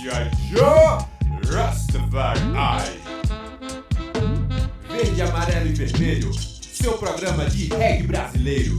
G.I. Joe Rastafari. Verde, amarelo e vermelho, seu programa de reggae brasileiro.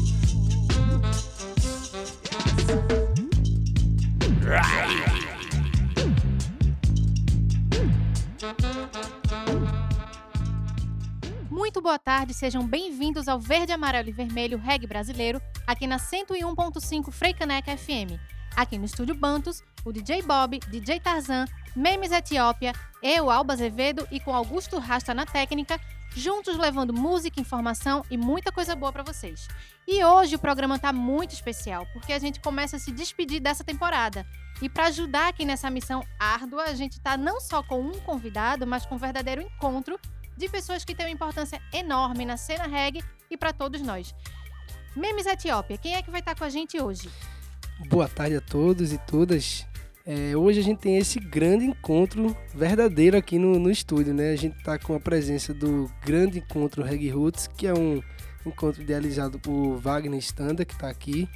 Muito boa tarde, sejam bem-vindos ao Verde, Amarelo e Vermelho Reggae Brasileiro, aqui na 101.5 Freicaneca FM. Aqui no Estúdio Bantos, o DJ Bob, DJ Tarzan, Memes Etiópia, eu, Alba Azevedo e com Augusto Rasta na técnica, juntos levando música, informação e muita coisa boa para vocês. E hoje o programa tá muito especial, porque a gente começa a se despedir dessa temporada. E para ajudar aqui nessa missão árdua, a gente tá não só com um convidado, mas com um verdadeiro encontro de pessoas que têm uma importância enorme na cena reggae e para todos nós. Memes Etiópia, quem é que vai estar com a gente hoje? Boa tarde a todos e todas. É, hoje a gente tem esse grande encontro verdadeiro aqui no, no estúdio, né? A gente está com a presença do grande encontro Reggae Roots, que é um encontro idealizado por Wagner Standa, que está aqui,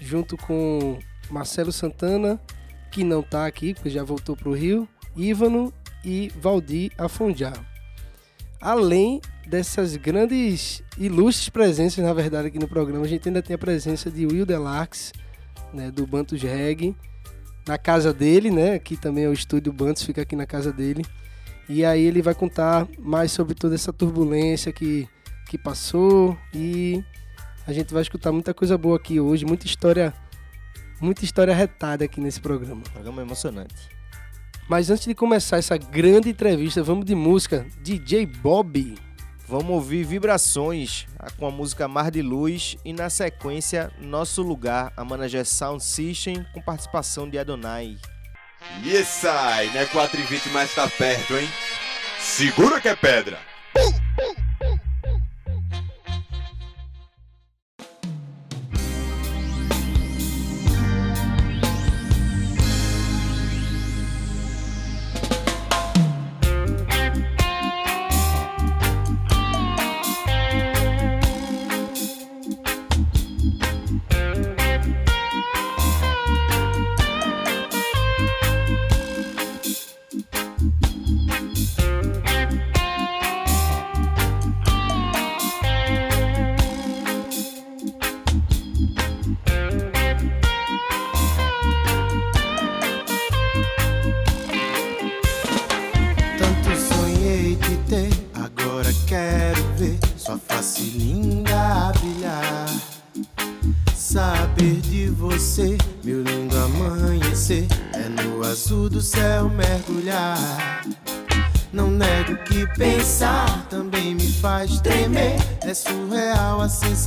junto com Marcelo Santana, que não está aqui, porque já voltou para o Rio, Ívano e Valdir Afonjá. Além dessas grandes, ilustres presenças, na verdade, aqui no programa, a gente ainda tem a presença de Will Delarx, né, do Bantos Reg, na casa dele, né? Aqui também é o estúdio Bantos, fica aqui na casa dele. E aí ele vai contar mais sobre toda essa turbulência que, que passou e a gente vai escutar muita coisa boa aqui hoje, muita história, muita história retada aqui nesse programa. Programa emocionante. Mas antes de começar essa grande entrevista, vamos de música. DJ Bob. Vamos ouvir Vibrações com a música Mar de Luz e na sequência Nosso Lugar, a Manager Sound System com participação de Adonai. E esse aí, né? 4 e 20, mas tá perto, hein? Segura que é pedra. Tanto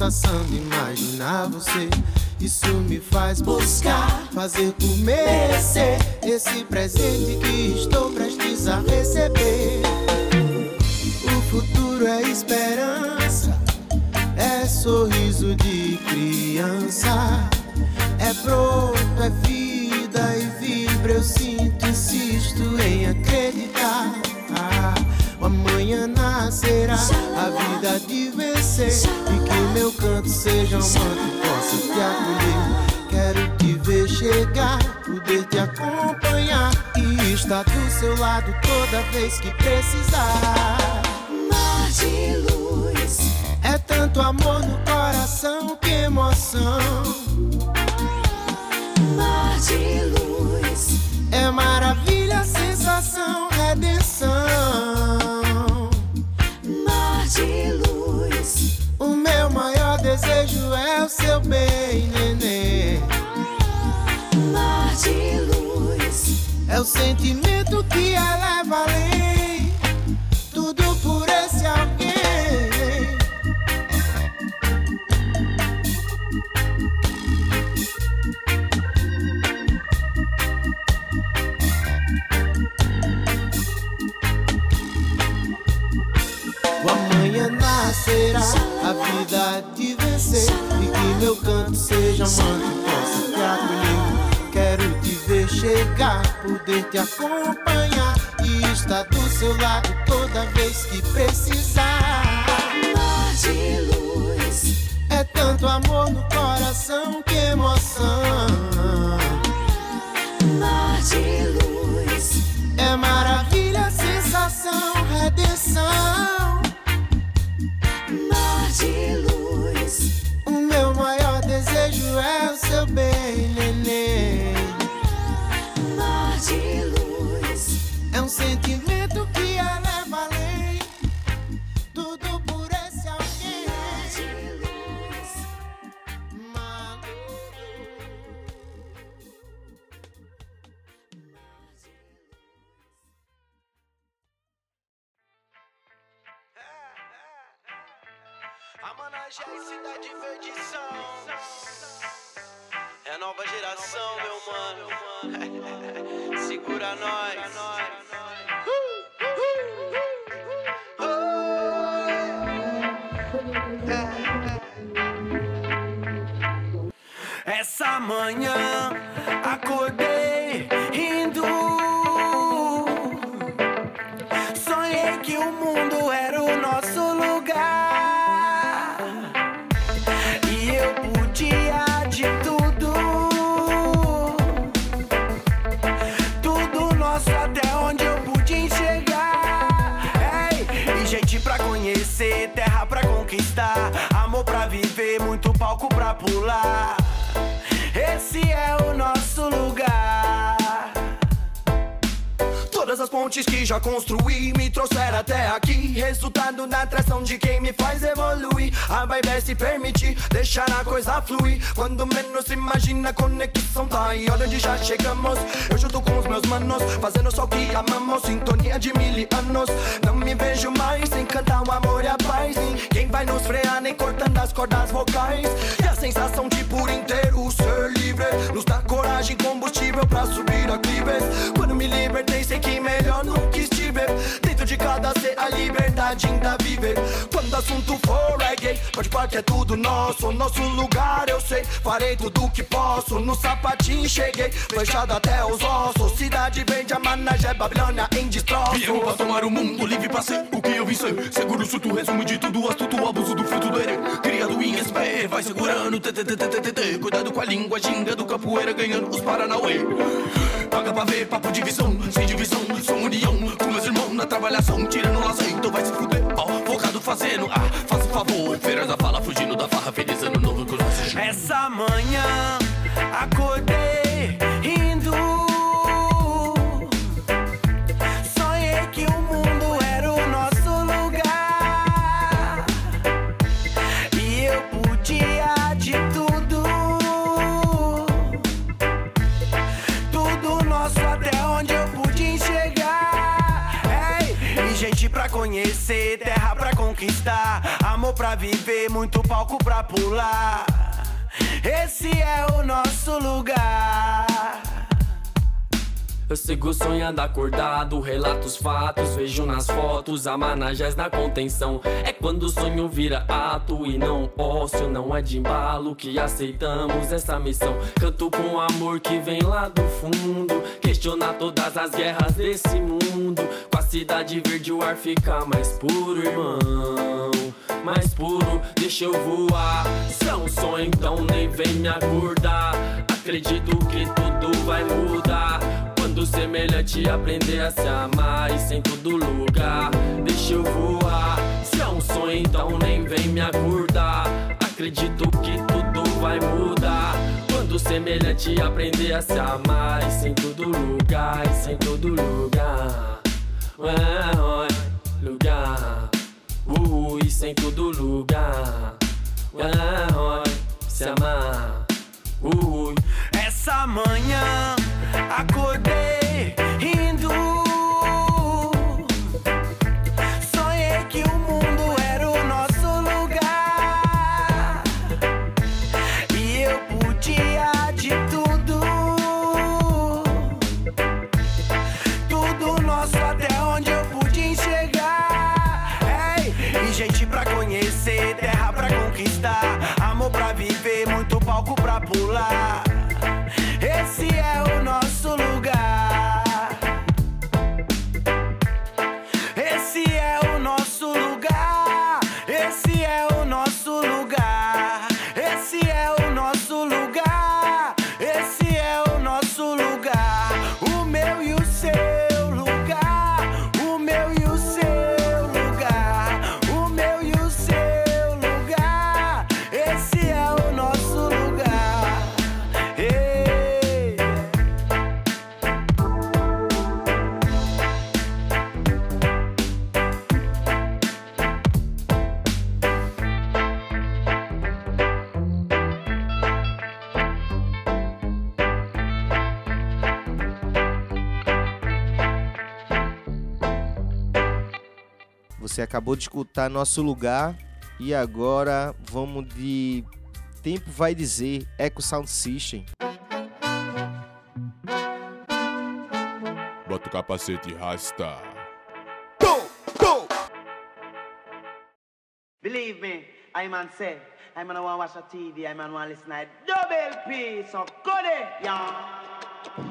sensação de imaginar você. Isso me faz buscar, fazer por E que o meu canto seja um manto que possa te acolher. Quero te ver chegar, poder te acompanhar e estar do seu lado toda vez que precisar. Mar de luz, É tanto amor no coração, que emoção. mar de luz, É maravilha, sensação, redenção. Desejo é o seu bem, nenê. mar de luz, É o sentimento que eleva além. Tudo por esse alguém. O amanhã nascerá, a vida de esquecer E que meu canto seja manto, Posso te acolher Quero te ver chegar, poder te acompanhar E estar do seu lado toda vez que precisar. De luz. É tanto amor no coração, que emoção. Mar de luz. É maravilha, sensação, redenção. Mar de luz. O meu maior desejo é o seu bem, nenê. Mar de luz é um sentimento que eleva. Managés, Cidade Verde são. É nova geração, meu mano. Segura nós. Essa manhã acordei pular. Pontes que já construí me trouxeram até aqui. Resultado da atração de quem me faz evoluir. A vibe se permitir, deixar a coisa fluir. Quando menos imagina, a conexão tá aí. Olha onde já chegamos. Eu junto com os meus manos, fazendo só o que amamos. Sintonia de mil anos. Não me vejo mais sem cantar o amor e a paz. Ninguém vai nos frear, nem cortando as cordas vocais. E a sensação de por inteiro ser livre nos dá coragem, combustível pra subir aquíveis. Quando me libertei, sei que melhor nunca estive. Dentro de cada ser a liberdade ainda vive. Quando o assunto for reggae, pode pá que é tudo nosso. Nosso lugar eu sei, farei tudo que posso. No sapatinho cheguei, fechado até os ossos. Cidade verde, a managé, Babilônia em destroço. Viemos pra tomar o mundo livre pra ser o ser Seguro, surto, resumo de tudo, astuto, abuso do fruto do herê Criado em SP, vai segurando, tê. Cuidado com a língua, ginga do capoeira Ganhando os Paranauê. Paga pra ver, papo de visão, sem divisão Sou união, com meus irmãos na trabalhação Tirando laço, então vai se fuder. Ó, focado fazendo, ah, faça favor. Feiras da fala, fugindo da farra Feliz ano novo com Essa manhã acordei conquistar, amor pra viver, muito palco pra pular. Esse é o nosso lugar. Eu sigo sonhando acordado, relato os fatos, vejo nas fotos a managés na contenção. É quando o sonho vira ato e não ócio, não é de embalo que aceitamos essa missão. Canto com amor que vem lá do fundo, questionar todas as guerras desse mundo. Com a cidade verde o ar fica mais puro, irmão. Mais puro, deixa eu voar. Se é um sonho, então nem vem me acordar. Acredito que tudo vai mudar. Quando semelhante aprender a se amar Isso em todo lugar. Deixa eu voar. Se é um sonho então nem vem me acordar. Acredito que tudo vai mudar. Quando semelhante aprender a se amar Isso em todo lugar Isso em todo lugar. Ué, ué, lugar. Uh, isso em todo lugar. Ué, ué, se amar. Uh, Essa manhã acordei acabou de escutar Nosso Lugar E agora vamos de Tempo Vai Dizer, Eco Sound System. Bota o capacete e rasta. Believe me, I man say, I man want watch a TV, I man want listen to double P, so good it, yeah.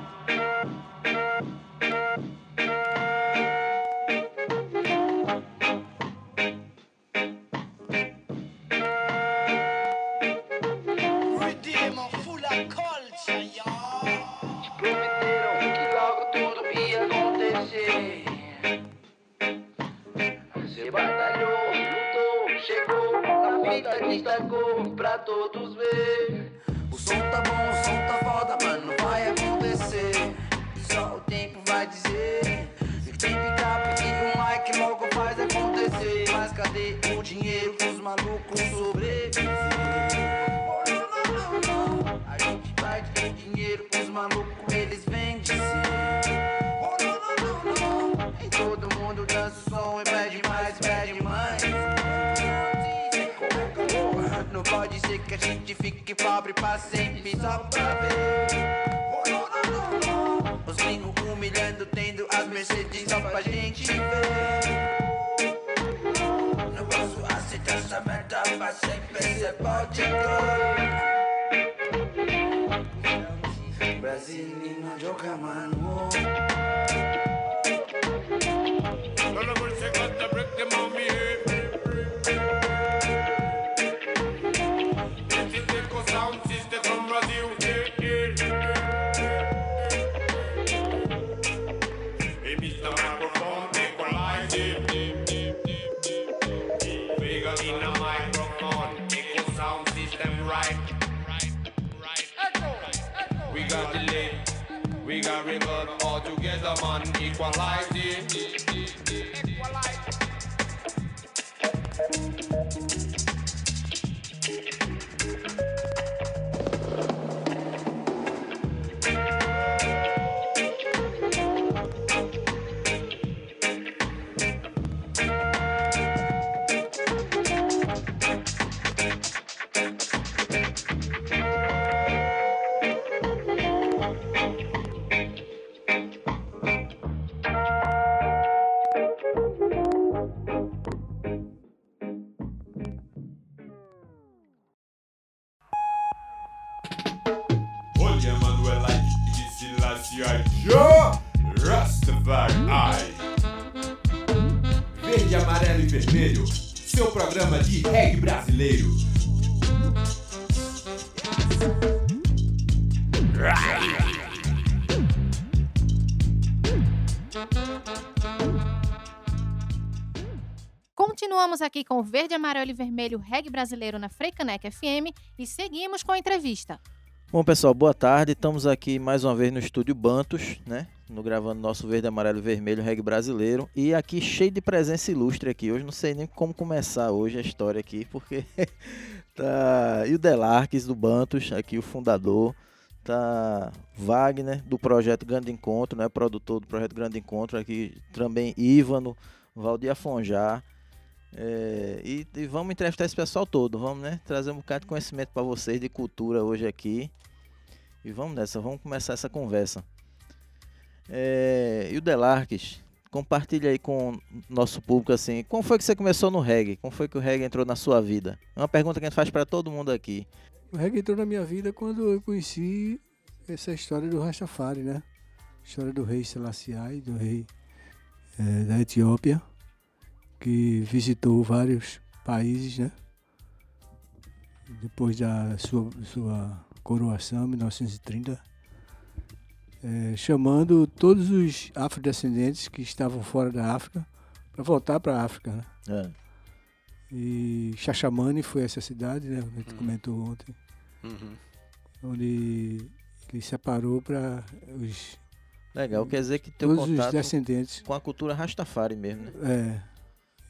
O Verde, Amarelo e Vermelho Reggae Brasileiro na Freicanec FM e seguimos com a entrevista. Bom, pessoal, boa tarde. Estamos aqui mais uma vez no estúdio Bantos, né? No gravando nosso verde, amarelo e vermelho reggae brasileiro. E aqui cheio de presença ilustre aqui. Hoje não sei nem como começar hoje a história aqui, porque tá. E o Delarques do Bantos, aqui o fundador. Tá Wagner do projeto Grande Encontro, né? Produtor do projeto Grande Encontro aqui. Também Ívano, Valdir Afonjá. É, e, e vamos entrevistar esse pessoal todo, vamos, né? Trazer um bocado de conhecimento para vocês de cultura hoje aqui. E vamos nessa, vamos começar essa conversa. É, e o Delarques, compartilha aí com nosso público assim, como foi que você começou no reggae? Como foi que o reggae entrou na sua vida? É uma pergunta que a gente faz para todo mundo aqui. O reggae entrou na minha vida quando eu conheci essa história do Rastafari, né? História do rei Selassie, do rei eh, da Etiópia, que visitou vários países, né? Depois da sua, sua coroação, em 1930, eh, chamando todos os afrodescendentes que estavam fora da África para voltar para a África, né? É. E Xaxamani foi essa cidade, né? A gente comentou ontem. Uhum. Onde ele separou para os. Legal, quer dizer que teu todos os contato descendentes. com a cultura Rastafari mesmo, né? É,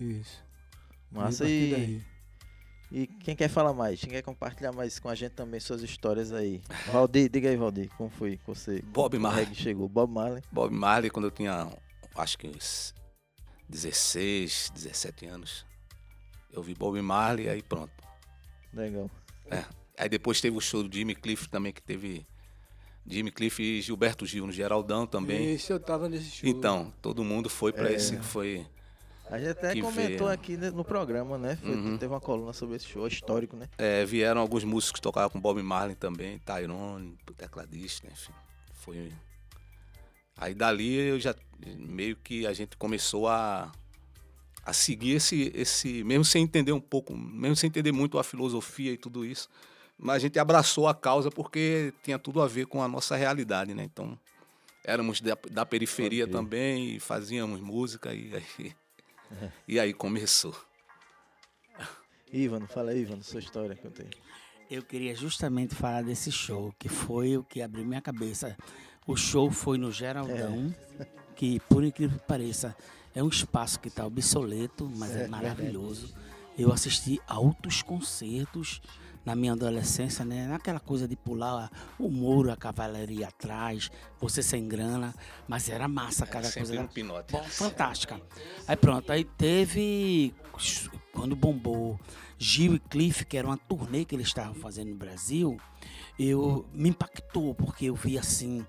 isso. Massa E e, daí. e quem quer falar mais? Quem quer compartilhar mais com a gente também suas histórias aí? Valdir, diga aí, Valdir, como foi que você Bob Marley. reggae chegou? Bob Marley. Bob Marley, quando eu tinha, acho que uns 16, 17 anos. Eu vi Bob Marley, aí pronto. Legal. É. Aí depois teve o show do Jimmy Cliff também, que teve Jimmy Cliff e Gilberto Gil no Geraldão também. Isso, eu tava nesse show. Então, todo mundo foi pra É. esse que foi. A gente até que comentou veio. aqui né, no programa, né? Foi- Uhum. Teve uma coluna sobre esse show histórico, né? É, vieram alguns músicos que tocavam com Bob Marley também, Tyrone, tecladista, enfim. Foi. Aí dali eu já meio que a gente começou a, a seguir esse, esse. Mesmo sem entender um pouco, mesmo sem entender muito a filosofia e tudo isso. Mas a gente abraçou a causa porque tinha tudo a ver com a nossa realidade, né? Então, éramos da, da periferia crer. também e fazíamos música e aí, É. e aí começou. Ivano, fala aí, Ivano, sua história que eu tenho. Eu queria justamente falar desse show, que foi o que abriu minha cabeça. O show foi no Geraldão, que por incrível que pareça, é um espaço que está obsoleto, mas é, É, maravilhoso. Eu assisti altos concertos na minha adolescência, né? Naquela coisa de pular o muro, a cavalaria atrás, você sem grana, mas era massa cada sempre coisa. era pinote. Bom, fantástica. Aí pronto, aí teve quando bombou Gil e Cliff, que era uma turnê que eles estavam fazendo no Brasil, eu me impactou porque eu vi assim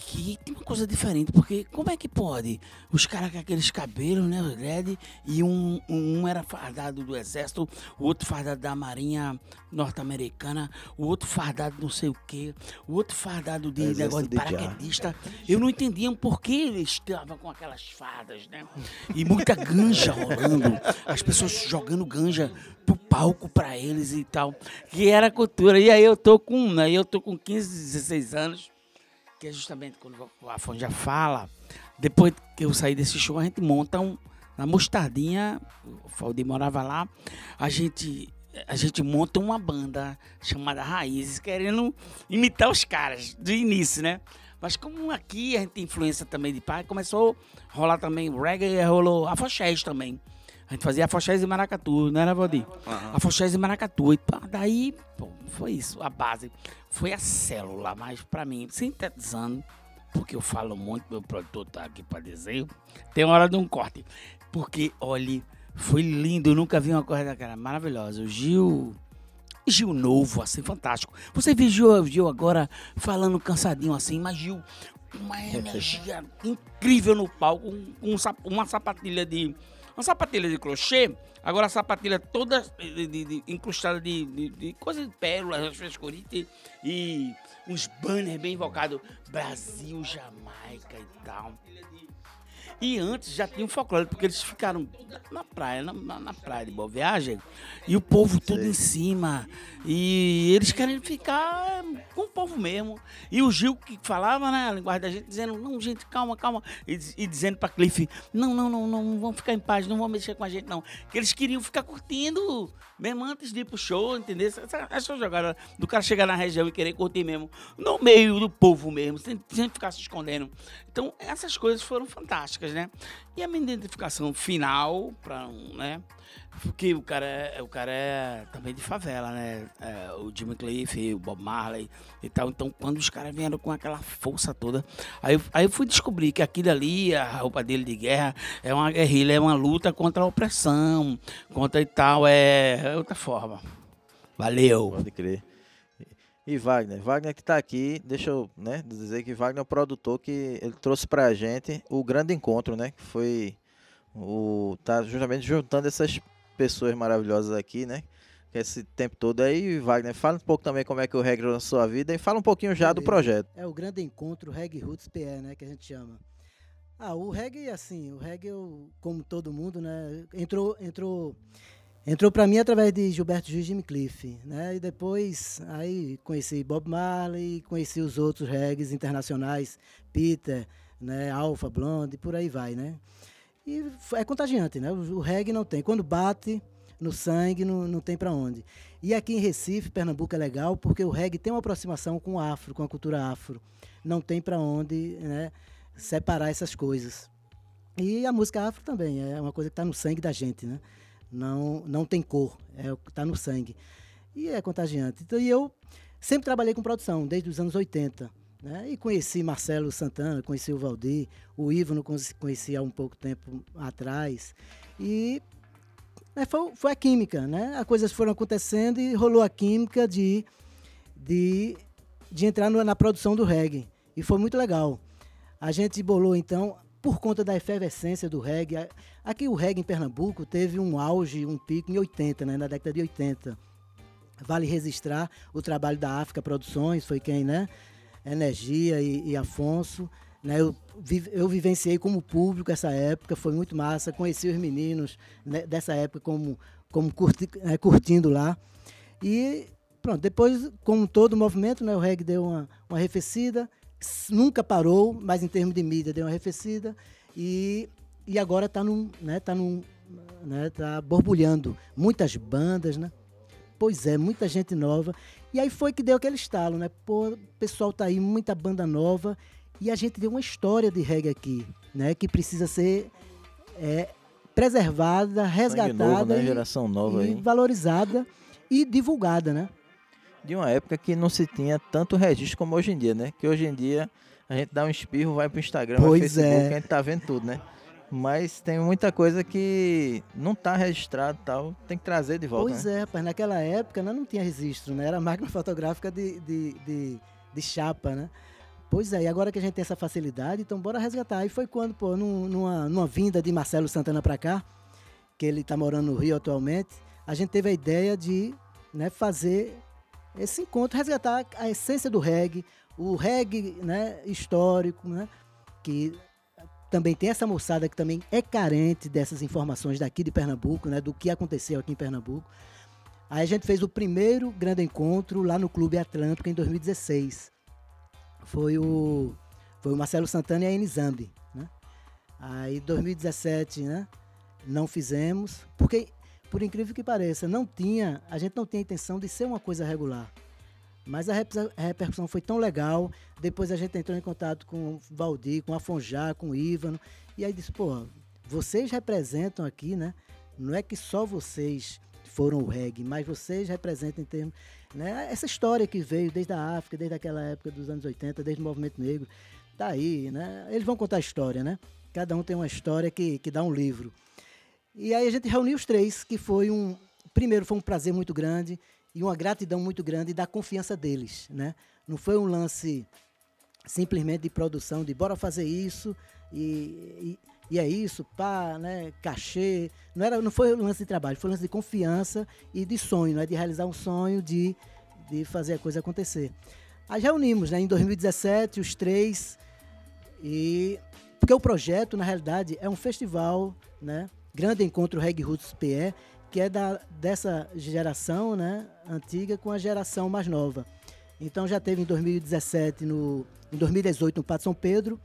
que tem uma coisa diferente, porque como é que pode? Os caras com aqueles cabelos, né, os dread, e um, um era fardado do exército, o outro fardado da marinha norte-americana, o outro fardado não sei o quê, o outro fardado de Exército negócio de paraquedista. Eu não entendia por que eles estavam com aquelas fardas, né? E muita ganja rolando, as pessoas jogando ganja pro palco pra eles e tal, que era cultura. E aí eu tô com, né, eu tô com 15, 16 anos, que é justamente quando o Afonso já fala, depois que eu saí desse show, a gente monta um, na Mostardinha, o Faldi morava lá, a gente, a gente monta uma banda chamada Raízes, querendo imitar os caras do início, né? Mas como aqui a gente tem influência também de pai, começou a rolar também reggae rolou afoxés também. A gente fazia afoxés e maracatu, não era, Valdir? Aham. Afoxés e maracatu. E pá, daí, pô, foi isso, a base. Foi a célula, mas pra mim, sintetizando, porque eu falo muito, meu produtor tá aqui pra dizer, tem hora de um corte. Porque, olha, foi lindo, eu nunca vi uma coisa daquela maravilhosa. O Gil. Gil novo, assim, fantástico. Você viu Gil, Gil agora falando cansadinho assim, mas Gil, uma energia incrível no palco, com um sap- uma sapatilha de. Uma sapatilha de crochê, agora a sapatilha toda de, de- de- incrustada de, de, de coisa de pérolas, frescurite e uns banners bem invocados. Brasil, Jamaica e tal. E antes já tinha um folclore, porque eles ficaram na praia, na, na- praia de Boa Viagem, e o povo tudo em cima. E eles querem ficar com o povo mesmo. E o Gil que falava, né, a linguagem da gente, dizendo, não, gente, calma, calma. E, e dizendo pra Cliff, não, não, não, não, vão ficar em paz, não vão mexer com a gente, não. Que eles queriam ficar curtindo, mesmo antes de ir pro show, entendeu? Essa, essa, jogada do cara chegar na região e querer curtir mesmo, no meio do povo mesmo, sem, sem ficar se escondendo. Então, essas coisas foram fantásticas, né? E a minha identificação final, pra, né? Porque o cara é, o cara é também de favela, né? É, o Jimmy Cliff, o Bob Marley e tal. Então, quando os caras vieram com aquela força toda, aí, aí eu fui descobrir que aquilo ali, a roupa dele de guerra, é uma guerrilha, é uma luta contra a opressão, contra e tal, é, outra forma. Valeu. Pode crer. E Wagner, Wagner que tá aqui, deixa eu né, dizer que Wagner é o produtor que ele trouxe pra gente o grande encontro, né? Que foi o. tá justamente juntando essas pessoas maravilhosas aqui, né? Esse tempo todo aí, Wagner, fala um pouco também como é que o reggae na sua vida e fala um pouquinho já do projeto. É o grande encontro Reggae Roots PE, né, que a gente chama. Ah, o reggae, assim, o reggae, eu, como todo mundo, né, entrou, entrou, entrou para mim através de Gilberto Gil e Jimmy Cliff, né, e depois aí conheci Bob Marley, conheci os outros reggaes internacionais, Peter, né, Alpha, Blonde, por aí vai, né. E é contagiante, né, o reggae não tem, quando bate no sangue, não, não tem para onde. E aqui em Recife, Pernambuco é legal, porque o reggae tem uma aproximação com o afro, com a cultura afro. Não tem para onde, né, separar essas coisas. E a música afro também é uma coisa que está no sangue da gente, né? Não, não tem cor, é o que está no sangue. E é contagiante. Então, e eu sempre trabalhei com produção, desde os anos 80. Né? E conheci Marcelo Santana, conheci o Valdir, o Ivo não conheci há um pouco tempo atrás. E Mas foi, foi a química, né? As coisas foram acontecendo e rolou a química de, de, de entrar no- na produção do reggae. E foi muito legal. A gente bolou, então, por conta da efervescência do reggae. Aqui o reggae em Pernambuco teve um auge, um pico em 80, né? Na década de 80. Vale registrar o trabalho da África Produções, foi quem, né? Energia e, e Afonso. Né? Eu, eu vivenciei como público essa época, foi muito massa. Conheci os meninos né, dessa época como, como curti- eh, curtindo lá. E pronto, depois, como todo movimento, né, o reggae deu uma, uma arrefecida. Nunca parou, mas em termos de mídia deu uma arrefecida. E, e agora está num, né, tá num, né, tá borbulhando. Muitas bandas, né? Pois é, muita gente nova. E aí foi que deu aquele estalo, né? Pô, o pessoal tá aí, muita banda nova. E a gente deu uma história de reggae aqui, né? Que precisa ser é, preservada, resgatada novo, né? e, Geração nova e aí. valorizada e divulgada, né? De uma época que não se tinha tanto registro como hoje em dia, né? Que hoje em dia a gente dá um espirro, vai pro Instagram, vai pro Pois Facebook, é. a gente tá vendo tudo, né? Mas tem muita coisa que não tá registrado e tal, tem que trazer de volta, Pois né? é, rapaz, naquela época né, não tinha registro, né? Era máquina fotográfica de, de, de, de chapa, né? Pois é, e agora que a gente tem essa facilidade, então bora resgatar. E foi quando, pô, num- numa, numa vinda de Marcelo Santana pra cá, que ele tá morando no Rio atualmente, a gente teve a ideia de né, fazer esse encontro, resgatar a essência do reggae, o reggae né, histórico, né? Que também tem essa moçada que também é carente dessas informações daqui de Pernambuco, né, do que aconteceu aqui em Pernambuco. Aí a gente fez o primeiro grande encontro lá no Clube Atlântico em 2016. Foi o, foi o Marcelo Santana e a Enizambi, né? Aí 2017, né, não fizemos, porque por incrível que pareça, não tinha, a gente não tinha intenção de ser uma coisa regular. Mas a reper- a repercussão foi tão legal. Depois a gente entrou em contato com o Valdir, com a Fonjá, com o Ívano. E aí disse, pô, vocês representam aqui, né? Não é que só vocês foram o reggae, mas vocês representam em termos. Né? Essa história que veio desde a África, desde aquela época dos anos 80, desde o movimento negro. Tá aí, né? Eles vão contar a história, né? Cada um tem uma história que, que dá um livro. E aí a gente reuniu os três, que foi um. Primeiro, foi um prazer muito grande e uma gratidão muito grande da confiança deles, né? Não foi um lance simplesmente de produção, de bora fazer isso e, e, e é isso, pá, né? Cachê. Não, era, não foi um lance de trabalho, foi um lance de confiança e de sonho, né? De realizar um sonho, de, de fazer a coisa acontecer. Aí reunimos, né? Em 2017, os três e porque o projeto, na realidade, é um festival, né? Grande Encontro Reggae Roots PE, que é da, dessa geração né, antiga com a geração mais nova. Então já teve em 2017, no, em 2018, no Pato São Pedro,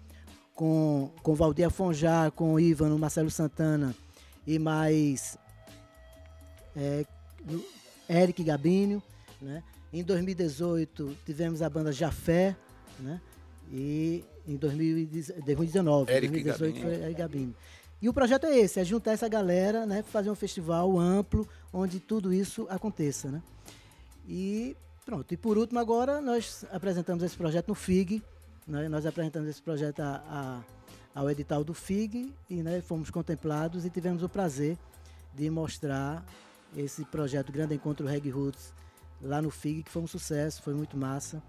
com, com Valdir Afonjá, com o Ivano, Marcelo Santana e mais é, Eric Gabinho. Né? Em 2018 tivemos a banda Jafé, né? e em 2019, Eric 2018 Gabinho. foi Eric Gabinho. E o projeto é esse, é juntar essa galera, né, fazer um festival amplo onde tudo isso aconteça, né? E pronto. E por último agora nós apresentamos esse projeto no FIG, né? Nós apresentamos esse projeto a, a- ao edital do FIG e né, fomos contemplados e tivemos o prazer de mostrar esse projeto Grande Encontro Reggae Roots lá no FIG, que foi um sucesso, foi muito massa.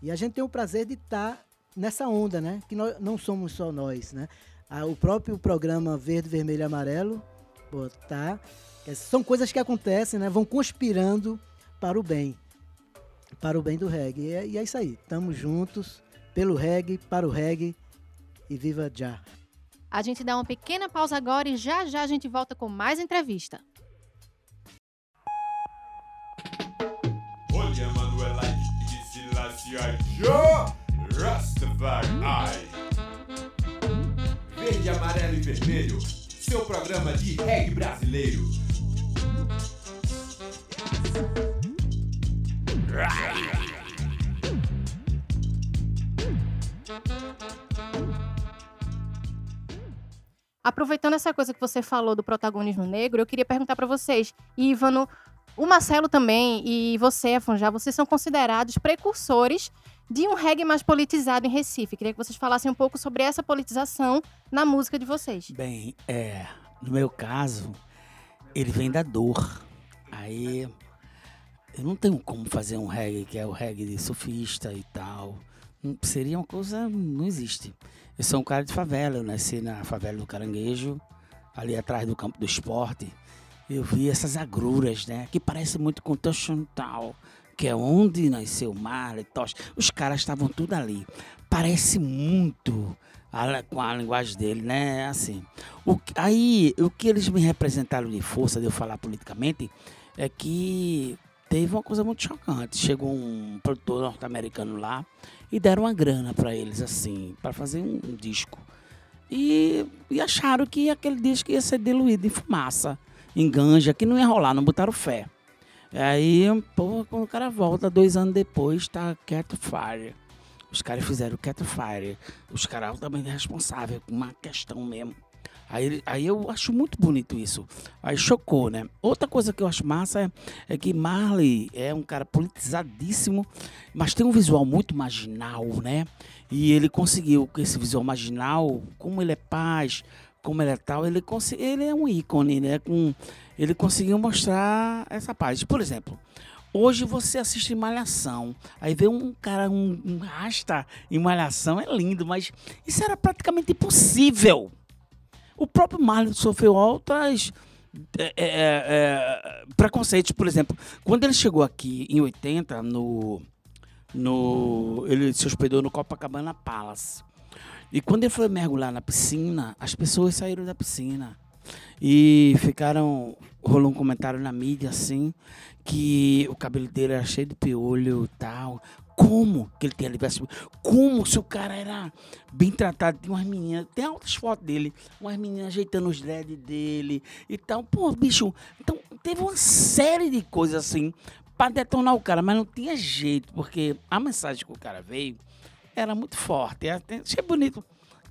E a gente tem o prazer de estar nessa onda, né? Que nós não somos só nós, né? Ah, o próprio programa Verde, Vermelho e Amarelo, tá? É, São coisas que acontecem, né? Vão conspirando para o bem. Para o bem do reggae. E é, e é isso aí. Estamos juntos, pelo reggae, para o reggae. E viva já! A gente dá uma pequena pausa agora e já já a gente volta com mais entrevista. Olha Silacia Joe Rastafari Verde, amarelo e vermelho. Seu programa de reggae brasileiro. Aproveitando essa coisa que você falou do protagonismo negro, eu queria perguntar para vocês, Ívano, o Marcelo também e você, Afonjá, vocês são considerados precursores de um reggae mais politizado em Recife. Queria que vocês falassem um pouco sobre essa politização na música de vocês. Bem, é, no meu caso, ele vem da dor. Aí eu não tenho como fazer um reggae que é o reggae de surfista e tal. Seria uma coisa. Não existe. Eu sou um cara de favela, eu nasci na favela do Caranguejo, ali atrás do campo do esporte. Eu vi essas agruras, né? Que parece muito com Toshontal, que é onde nasceu Marley, Tosh. Os caras estavam tudo ali. Parece muito a- com a linguagem dele, né? Assim. O, aí, o que eles me representaram de força de eu falar politicamente é que teve uma coisa muito chocante. Chegou um produtor norte-americano lá e deram uma grana para eles, assim, para fazer um, um disco. E, e acharam que aquele disco ia ser diluído em fumaça, em ganja, que não ia rolar, não botaram fé. Aí, pô, quando o cara volta, dois anos depois, tá Cat Fire. Os caras fizeram Cat Fire. Os caras altamente responsáveis, com uma questão mesmo. Aí, aí eu acho muito bonito isso. Aí chocou, né? Outra coisa que eu acho massa é, é que Marley é um cara politizadíssimo, mas tem um visual muito marginal, né? E ele conseguiu com esse visual marginal, como ele é paz, como ele é tal, ele, ele é um ícone, né? Com, ele conseguiu mostrar essa paz. Por exemplo, Hoje você assiste Malhação, aí vê um cara, um, um rasta em Malhação, é lindo, mas isso era praticamente impossível. O próprio Marlon sofreu outras é, é, é, preconceitos, por exemplo, quando ele chegou aqui em 80, no, no, ele se hospedou no Copacabana Palace. E quando ele foi mergulhar na piscina, as pessoas saíram da piscina e ficaram. Rolou um comentário na mídia assim, que o cabelo dele era cheio de piolho e tal. Como que ele tinha livre Como se o cara era bem tratado? Tem umas meninas, tem altas fotos dele, umas meninas ajeitando os dread dele e tal. Pô, bicho, então teve uma série de coisas assim pra detonar o cara, mas não tinha jeito, porque a mensagem que o cara veio era muito forte. era- Achei bonito.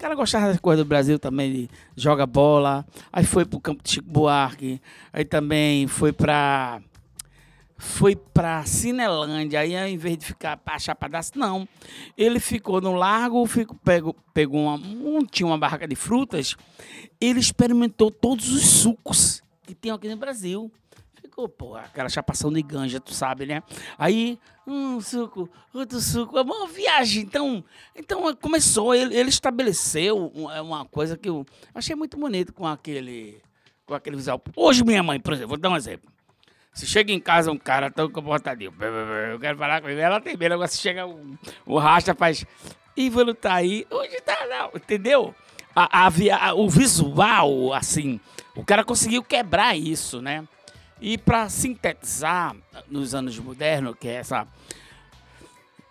Cara gostava das coisas do Brasil também, de joga bola. Aí foi pro campo de Chico Buarque. Aí também foi pra. Foi pra Cinelândia. Aí ao invés de ficar pra Chapadaço, não. Ele ficou no largo, ficou, pegou, pegou uma. um- tinha uma barraca de frutas. Ele experimentou todos os sucos que tem aqui no Brasil. Ficou, pô, aquela chapação de ganja, tu sabe, né? Aí, um suco, outro suco, é uma viagem. Então, então começou, ele, ele estabeleceu um- uma coisa que eu achei muito bonito com aquele, com aquele visual. Hoje, minha mãe, por exemplo, vou dar um exemplo. Se chega em casa um cara tão comportadinho, "Bê, bê, bê, eu quero falar com ele, ela tem medo. Agora se chega um, o rasta, faz. Ívalo tá aí, hoje tá não, entendeu? A, a a- o visual, assim, o cara conseguiu quebrar isso, né? E para sintetizar nos anos modernos, que é essa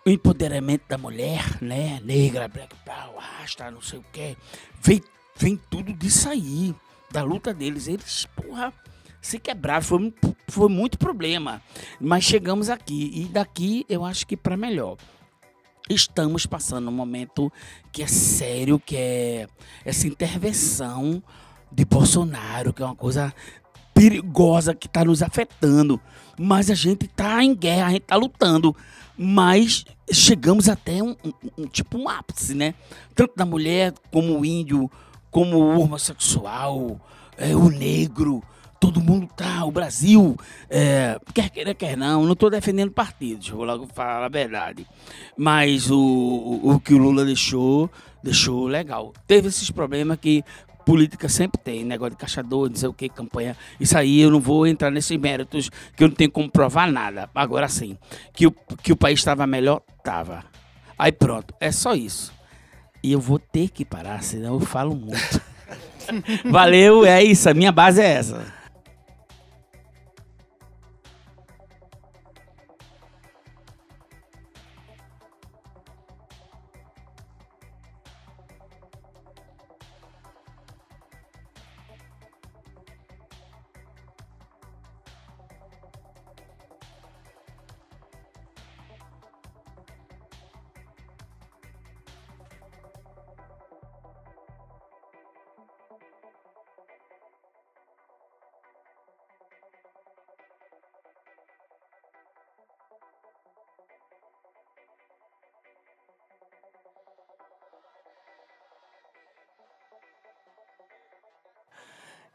o empoderamento da mulher, né? Negra, black power, rasta, não sei o quê. Vem, vem tudo disso aí, da luta deles. Eles, porra, se quebraram, foi, foi muito problema. Mas chegamos aqui, e daqui eu acho que para melhor. Estamos passando um momento que é sério, que é essa intervenção de Bolsonaro, que é uma coisa perigosa que está nos afetando. Mas a gente está em guerra, a gente está lutando. Mas chegamos até um, um- um- tipo um ápice, né? Tanto da mulher, como o índio, como o homossexual, é, o negro. Todo mundo tá, o Brasil, é, quer queira, quer não, não estou defendendo partidos, vou logo falar a verdade. Mas o, o, o que o Lula deixou, deixou legal. Teve esses problemas que política sempre tem, negócio de caixador, não sei o que, campanha. Isso aí eu não vou entrar nesses méritos, que eu não tenho como provar nada. Agora sim, que o, que o país estava melhor, estava. Aí pronto, é só isso. E eu vou ter que parar, senão eu falo muito. Valeu, é isso, a minha base é essa.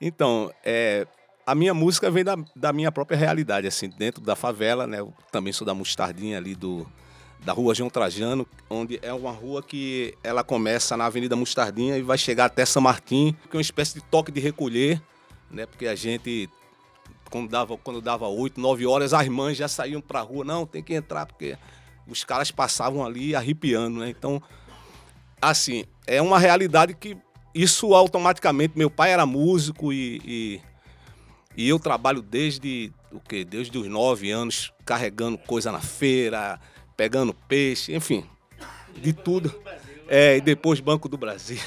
Então, é, a minha música vem da, da minha própria realidade, assim, dentro da favela, né? Eu também sou da Mostardinha ali do, da rua João Trajano, onde é uma rua que ela começa na Avenida Mostardinha e vai chegar até São Martim, que é uma espécie de toque de recolher, né? Porque a gente, quando dava, quando dava 8, 9 horas, as mães já saíam pra rua, não, tem que entrar, porque os caras passavam ali arrepiando, né? Então, assim, é uma realidade que isso automaticamente, meu pai era músico e, e, e eu trabalho desde o quê? Desde os nove anos, carregando coisa na feira, pegando peixe, enfim, de tudo. É, e depois Banco do Brasil.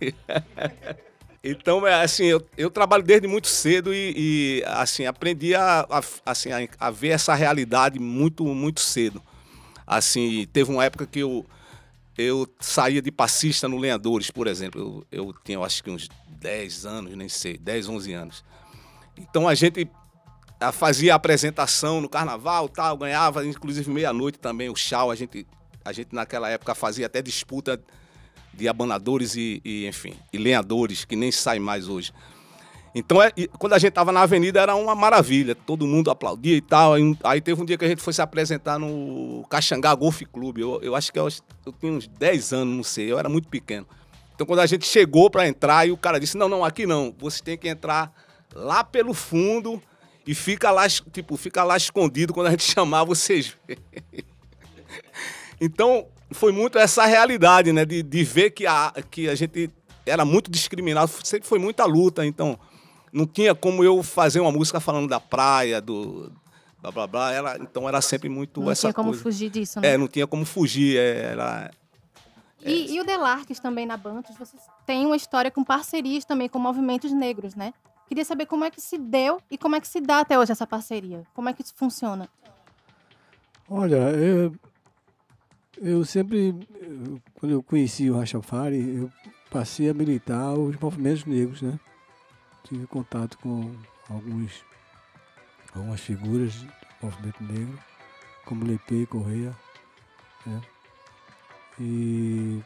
então, é assim, eu, eu trabalho desde muito cedo e, e, assim, aprendi a, a- assim, a, a ver essa realidade muito, muito cedo. Assim, teve uma época que eu, eu saía de passista no Lenhadores, por exemplo. Eu, eu tinha, eu acho que uns 10 anos, nem sei, 10, 11 anos. Então a gente ah, fazia apresentação no carnaval, tal, ganhava inclusive meia-noite também o chau. A gente, a gente naquela época fazia até disputa de abanadores e, e, enfim, e lenhadores, que nem sai mais hoje. Então, é- quando a gente tava na avenida, era uma maravilha. Todo mundo aplaudia e tal. Aí, aí teve um dia que a gente foi se apresentar no Caxangá Golf Clube. Eu, eu acho que eu, eu tinha uns 10 anos, não sei. Eu era muito pequeno. Então, quando a gente chegou para entrar, e o cara disse: Não, não, aqui não. Você tem que entrar lá pelo fundo e fica lá, tipo, fica lá escondido. Quando a gente chamar, vocês. Então, foi muito essa realidade, né? De, de ver que a, que a gente era muito discriminado, sempre foi muita luta. Então, não tinha como eu fazer uma música falando da praia, do blá blá blá. Era, então, era sempre muito Não essa tinha como coisa. fugir disso, né? É, não tinha como fugir. é, Era, E, e o Delarques também na Bantus, vocês têm uma história com parcerias também com movimentos negros, né? Queria saber como é que se deu e como é que se dá até hoje essa parceria. Como é que isso funciona? Olha, eu, eu sempre, eu- quando eu conheci o Rastafari, eu passei a militar os movimentos negros, né? Tive contato com alguns, algumas figuras do movimento negro, como Lepê Correia, né? E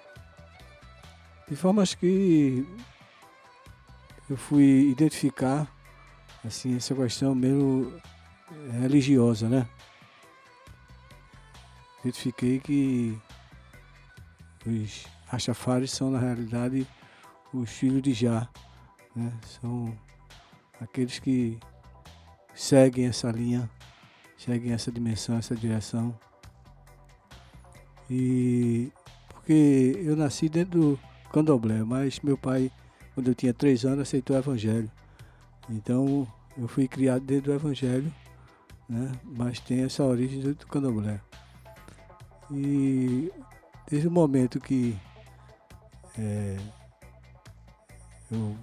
de formas que eu fui identificar assim essa questão meio eh, religiosa, né? Identifiquei que os Rastafaris são na realidade os filhos de Já, né? São aqueles que seguem essa linha, seguem essa dimensão, essa direção. E porque eu nasci dentro do candomblé, mas meu pai, quando eu tinha três anos, aceitou o evangelho. Então eu fui criado dentro do evangelho, né? mas tem essa origem do do candomblé. E desde o momento que eh, eu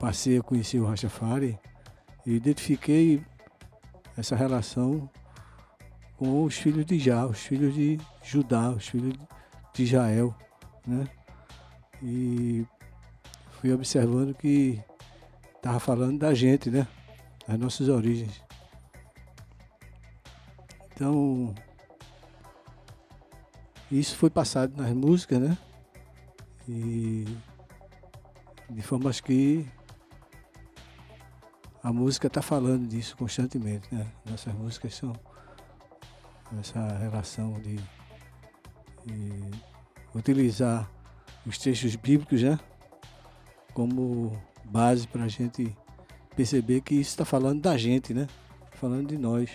passei a conhecer o Rastafari, eu identifiquei essa relação com os filhos de Já, os filhos de Judá, os filhos de Israel, né? E fui observando que estava falando da gente, né? Das nossas origens. Então, isso foi passado nas músicas, né? E de formas que a música está falando disso constantemente, né? Nossas músicas são essa relação de, de utilizar os textos bíblicos, né? Como base para a gente perceber que isso está falando da gente, né? Falando de nós.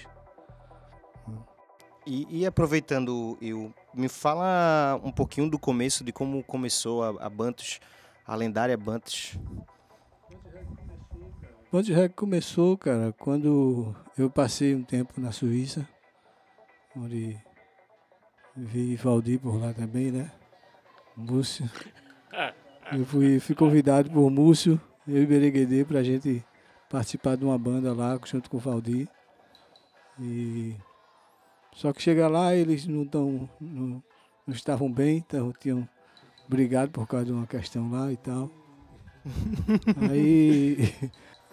E, e aproveitando, eu me fala um pouquinho do começo, de como começou a, a Bantus, a lendária Bantus. Reg começou, cara, quando eu passei um tempo na Suíça, onde vi Valdir por lá também, né? Múcio. Eu fui, fui convidado por Múcio, eu e Bereguedê, pra gente participar de uma banda lá, junto com o Valdir. E... Só que chega lá, eles não, tão, não, não estavam bem, então tinham brigado por causa de uma questão lá e tal. Aí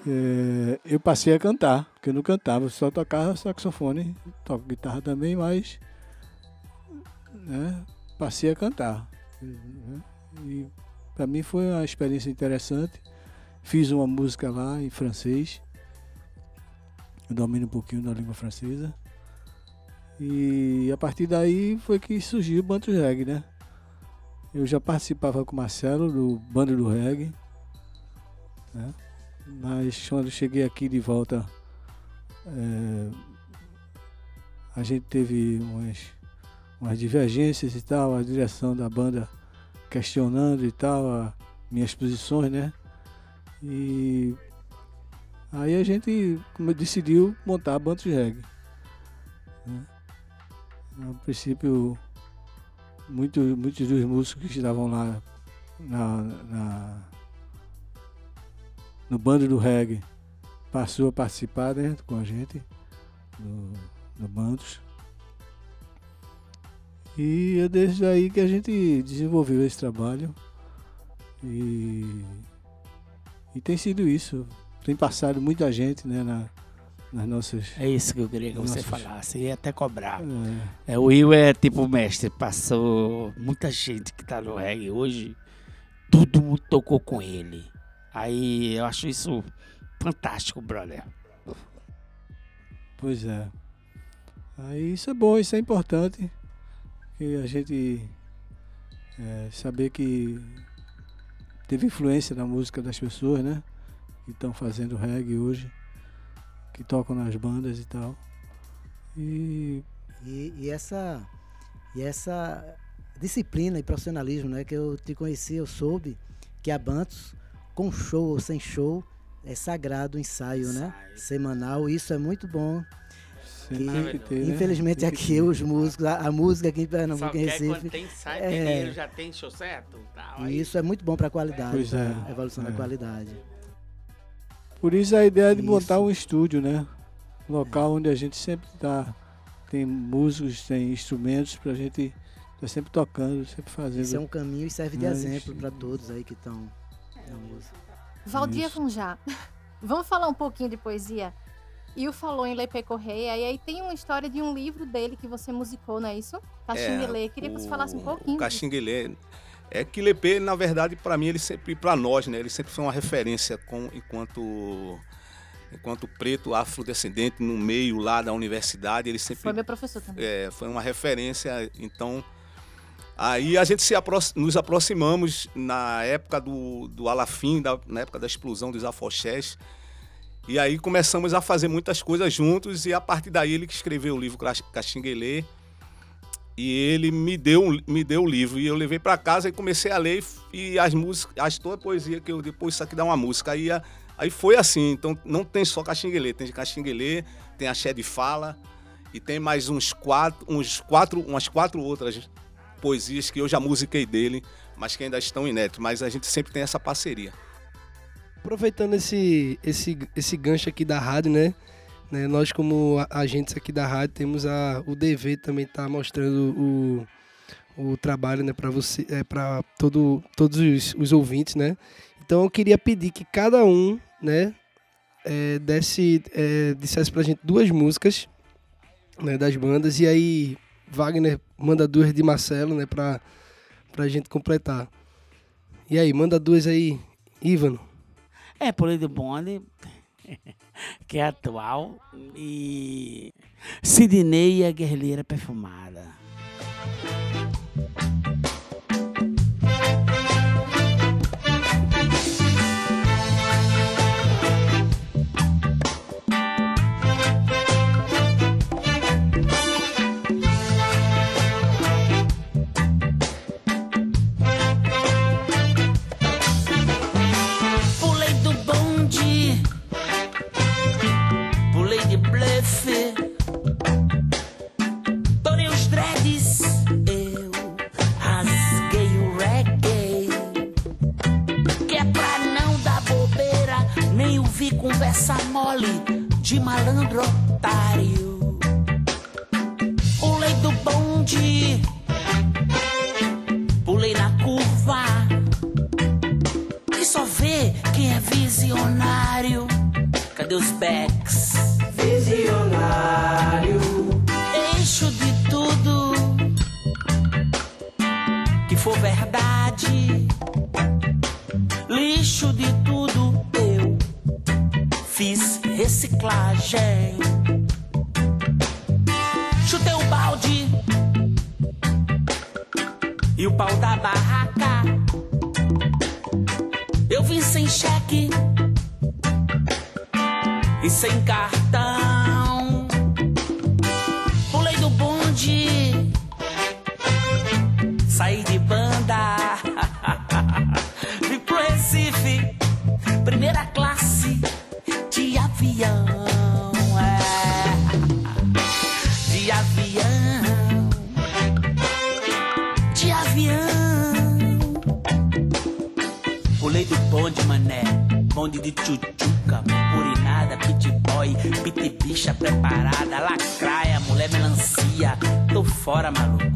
eh, eu passei a cantar, porque eu não cantava, só tocava saxofone, toco guitarra também, mas né, passei a cantar. E para mim foi uma experiência interessante. Fiz uma música lá em francês eu domino um pouquinho da língua francesa. E a partir daí foi que surgiu o Bantus Reggae, né? Eu já participava com o Marcelo do Bando do Reggae, né? Mas quando cheguei aqui de volta, é, a gente teve umas, umas divergências e tal, a direção da banda questionando e tal, a, minhas posições, né? E aí a gente decidiu montar a Bantus Reggae. Né? No princípio, muito, muitos dos músicos que estavam lá na, na- no bando do reggae passou a participar né, com a gente no, no Bandos. E é desde aí que a gente desenvolveu esse trabalho e, e tem sido isso. Tem passado muita gente né, na, nas nossas. É isso que eu queria que você falasse. Ia até cobrar. É. É, o Will é tipo mestre, passou muita gente que tá no reggae hoje, todo mundo tocou com ele. Aí eu acho isso fantástico, brother. Pois é. Aí isso é bom, isso é importante. Que a gente é, saber que teve influência na música das pessoas, né? Que estão fazendo reggae hoje, que tocam nas bandas e tal. E E, e essa e essa disciplina e profissionalismo, né, que eu te conheci, eu soube que a Bantos, com show ou sem show, é sagrado o ensaio, né? Semanal, isso é muito bom. Que, tem ter, né? infelizmente Tem que aqui os músicos, a, a música aqui em Pernambuco, em quer Recife, quando tem ensaio, é, primeiro já tem show certo? Tal, aí- e isso é muito bom para a qualidade, Pois é, pra evolução da é. qualidade. por isso a ideia de Isso. montar um estúdio, né? Um local onde a gente sempre tá. Tem músicos, tem instrumentos pra gente tá sempre tocando, sempre fazendo. Isso é um caminho e serve de né, exemplo para todos aí que estão música. Valdir. Funjá, vamos falar um pouquinho de poesia? E o falou em Lepe Correia, e aí tem uma história de um livro dele que você musicou, não é isso? Caxinguelê. Queria que você falasse um pouquinho. O. Caxinguelê. É que Lepê, na verdade, para mim, ele sempre, para nós, né? Ele sempre foi uma referência com, enquanto, enquanto preto afrodescendente no meio lá da universidade. Ele sempre Foi meu professor também. é, foi uma referência. Então, aí a gente se nos aproximamos na época do, do Alafim, da- na época da explosão dos afoxés. E aí começamos a fazer muitas coisas juntos e a partir daí ele que escreveu o livro Caxinguelê e ele me deu, me deu o livro e eu levei para casa e comecei a ler e as músicas, as toda a poesia que eu depois isso aqui dá uma música. Aí, aí foi assim, então não tem só Caxinguelê, tem Caxinguelê, tem Axé de Fala e tem mais uns quatro, uns quatro, umas quatro outras poesias que eu já musiquei dele, mas que ainda estão inéditas, mas a gente sempre tem essa parceria. Aproveitando esse, esse, esse gancho aqui da rádio, né? né, Nós, como agentes aqui da rádio, temos a, o dever também estar mostrando o, o trabalho né, para você, é, para todo, todos os, os ouvintes, né? Então eu queria pedir que cada um, né, é, desse, é, dissesse gente duas músicas né, das bandas e aí Wagner manda duas de Marcelo, né, pra, pra gente completar. E aí, manda duas aí, Ivano. É, Polícia do Bonde, que é atual, e Sidney e a Guerrilheira Perfumada. Mole de malandro otário. Pulei do bonde, pulei na curva. E só vê quem é visionário. Cadê os backs? Visionário. Eixo de tudo que for verdade. Lixo de tudo reciclagem. Chutei o balde e o pau da barraca. Eu vim sem cheque e sem cartão. Camarón.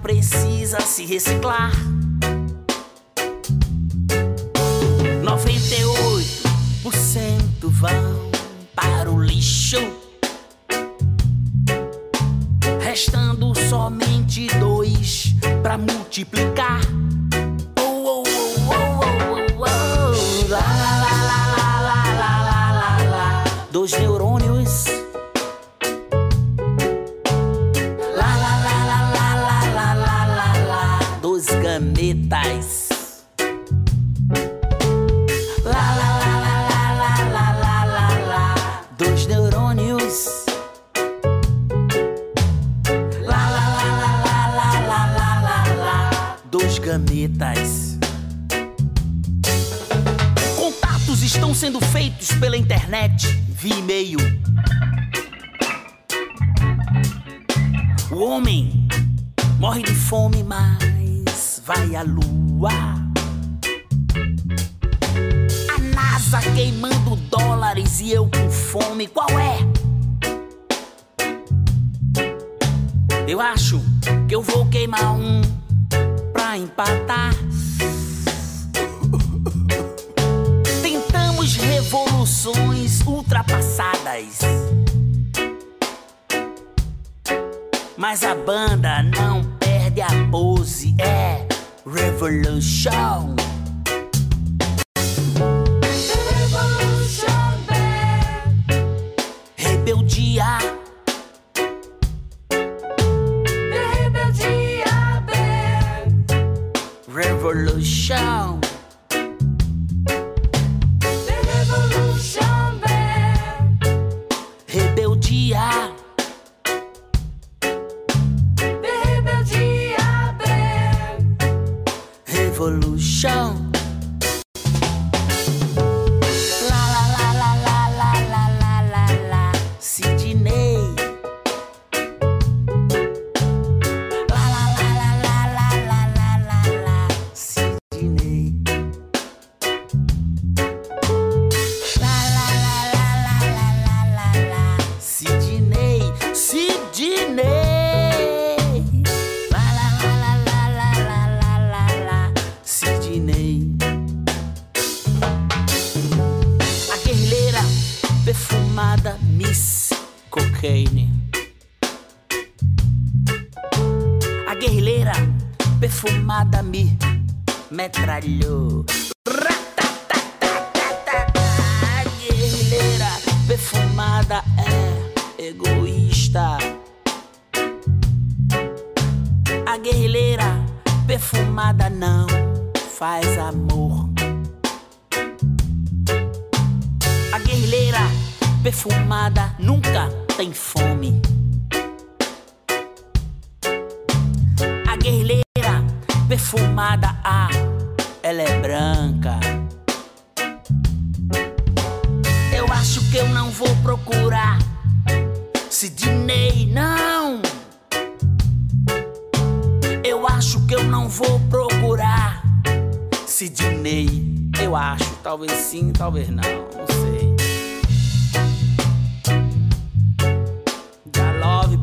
Precisa se reciclar. 98% vão para o lixo, restando somente dois para multiplicar.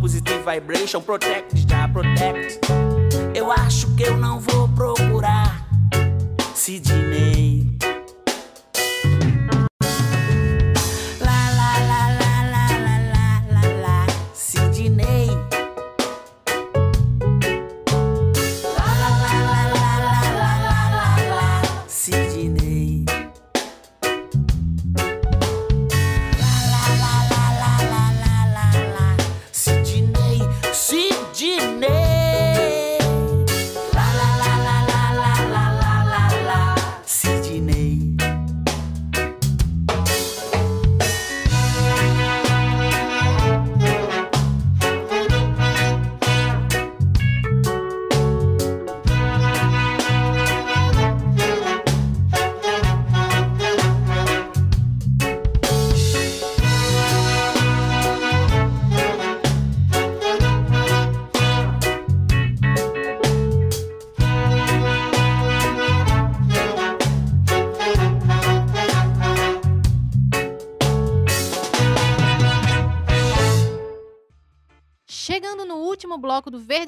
positive vibration, protect, já protect. Eu acho que eu não vou procurar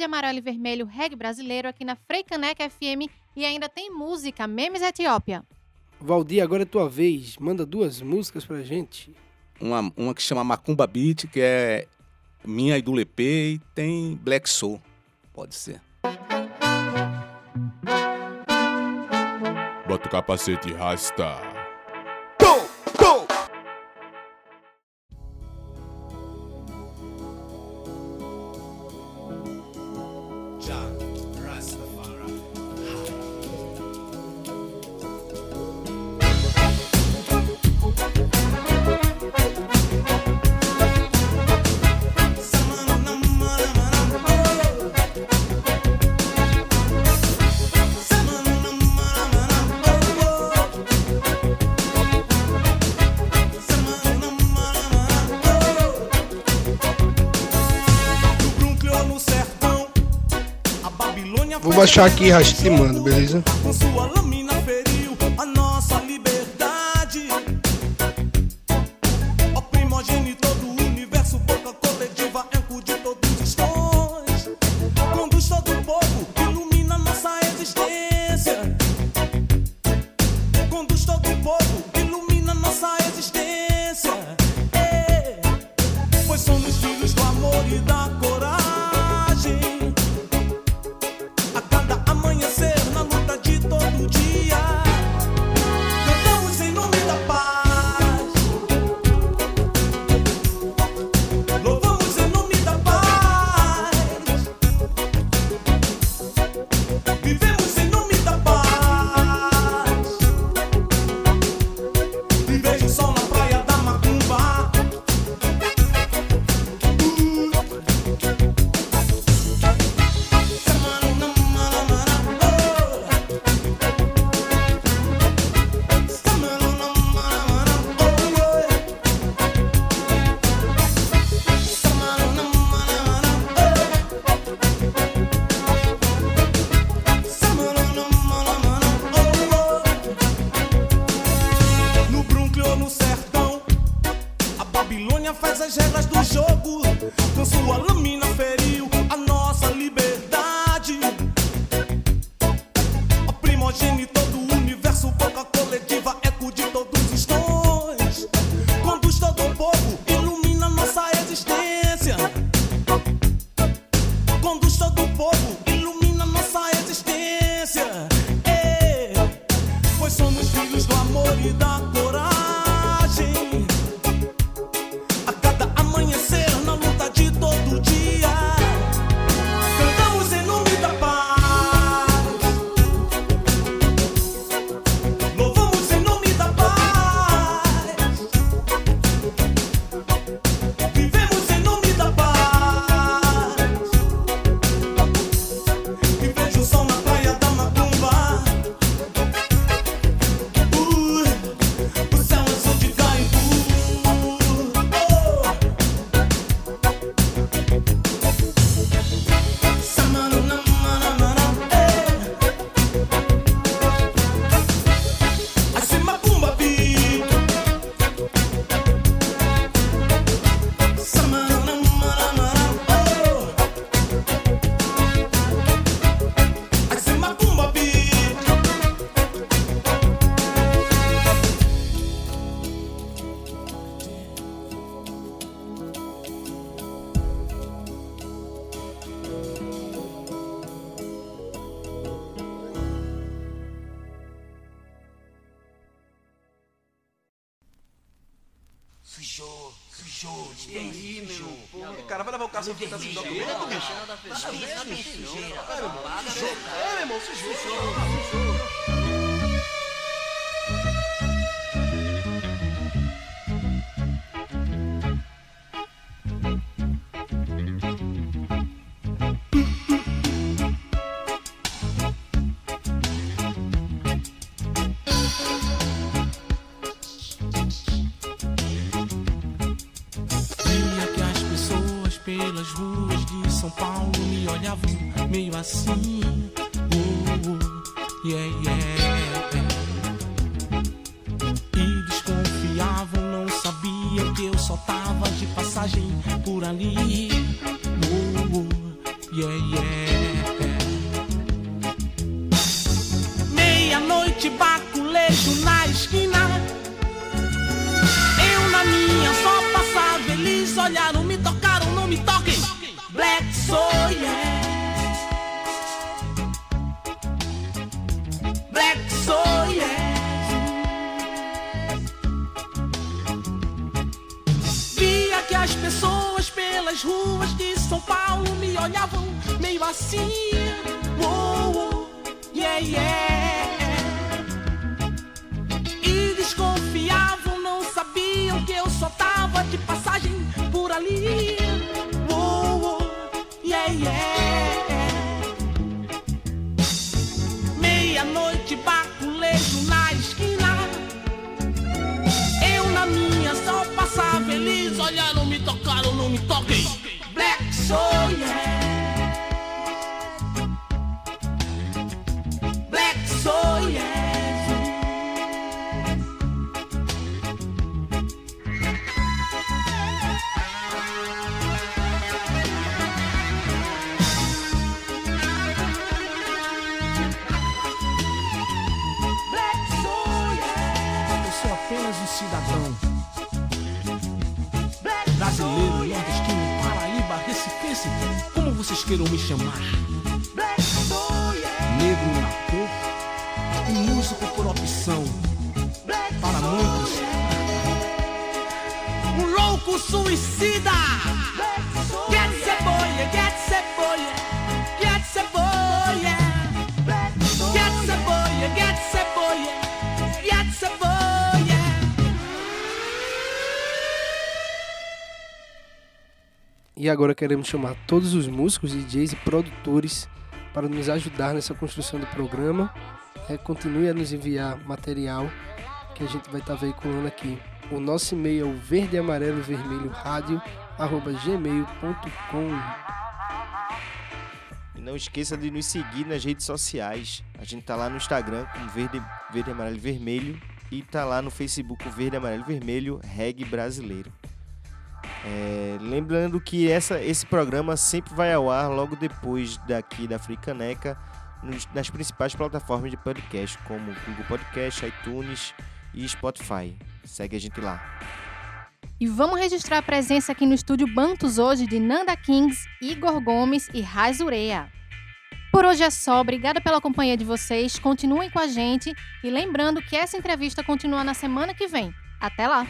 de amarelo e vermelho reggae brasileiro aqui na Freicaneca FM e ainda tem música Memes Etiópia. Valdir, agora é tua vez. Manda duas músicas pra gente. Uma, uma que chama Macumba Beat, que é minha e do Lepê, e tem Black Soul. Pode ser. Bota o capacete e rasta. achar aqui e te mando, beleza? faz as regras do jogo. Com sua lâmina ferida. da pesquisa, na pesquisa. Cara, irmão, se joga. É, irmão, se joga. Queiram me chamar. E agora queremos chamar todos os músicos, DJs e produtores para nos ajudar nessa construção do programa. É, continue a nos enviar material que a gente vai estar veiculando aqui. O nosso e-mail é o verde amarelo vermelho rádio arroba gmail.com. E não esqueça de nos seguir nas redes sociais. A gente tá lá no Instagram como Verde, Verde Amarelo Vermelho e tá lá no Facebook Verde Amarelo Vermelho Reggae Brasileiro. É, lembrando que essa, esse programa sempre vai ao ar logo depois daqui da Fricaneca nos- nas principais plataformas de podcast, como Google Podcast, iTunes e Spotify. Segue a gente lá. E vamos registrar a presença aqui no estúdio Bantos hoje de Nanda Kings, Igor Gomes e Raiz Ureia. Por hoje é só, obrigada pela companhia de vocês, continuem com a gente e lembrando que essa entrevista continua na semana que vem. Até lá!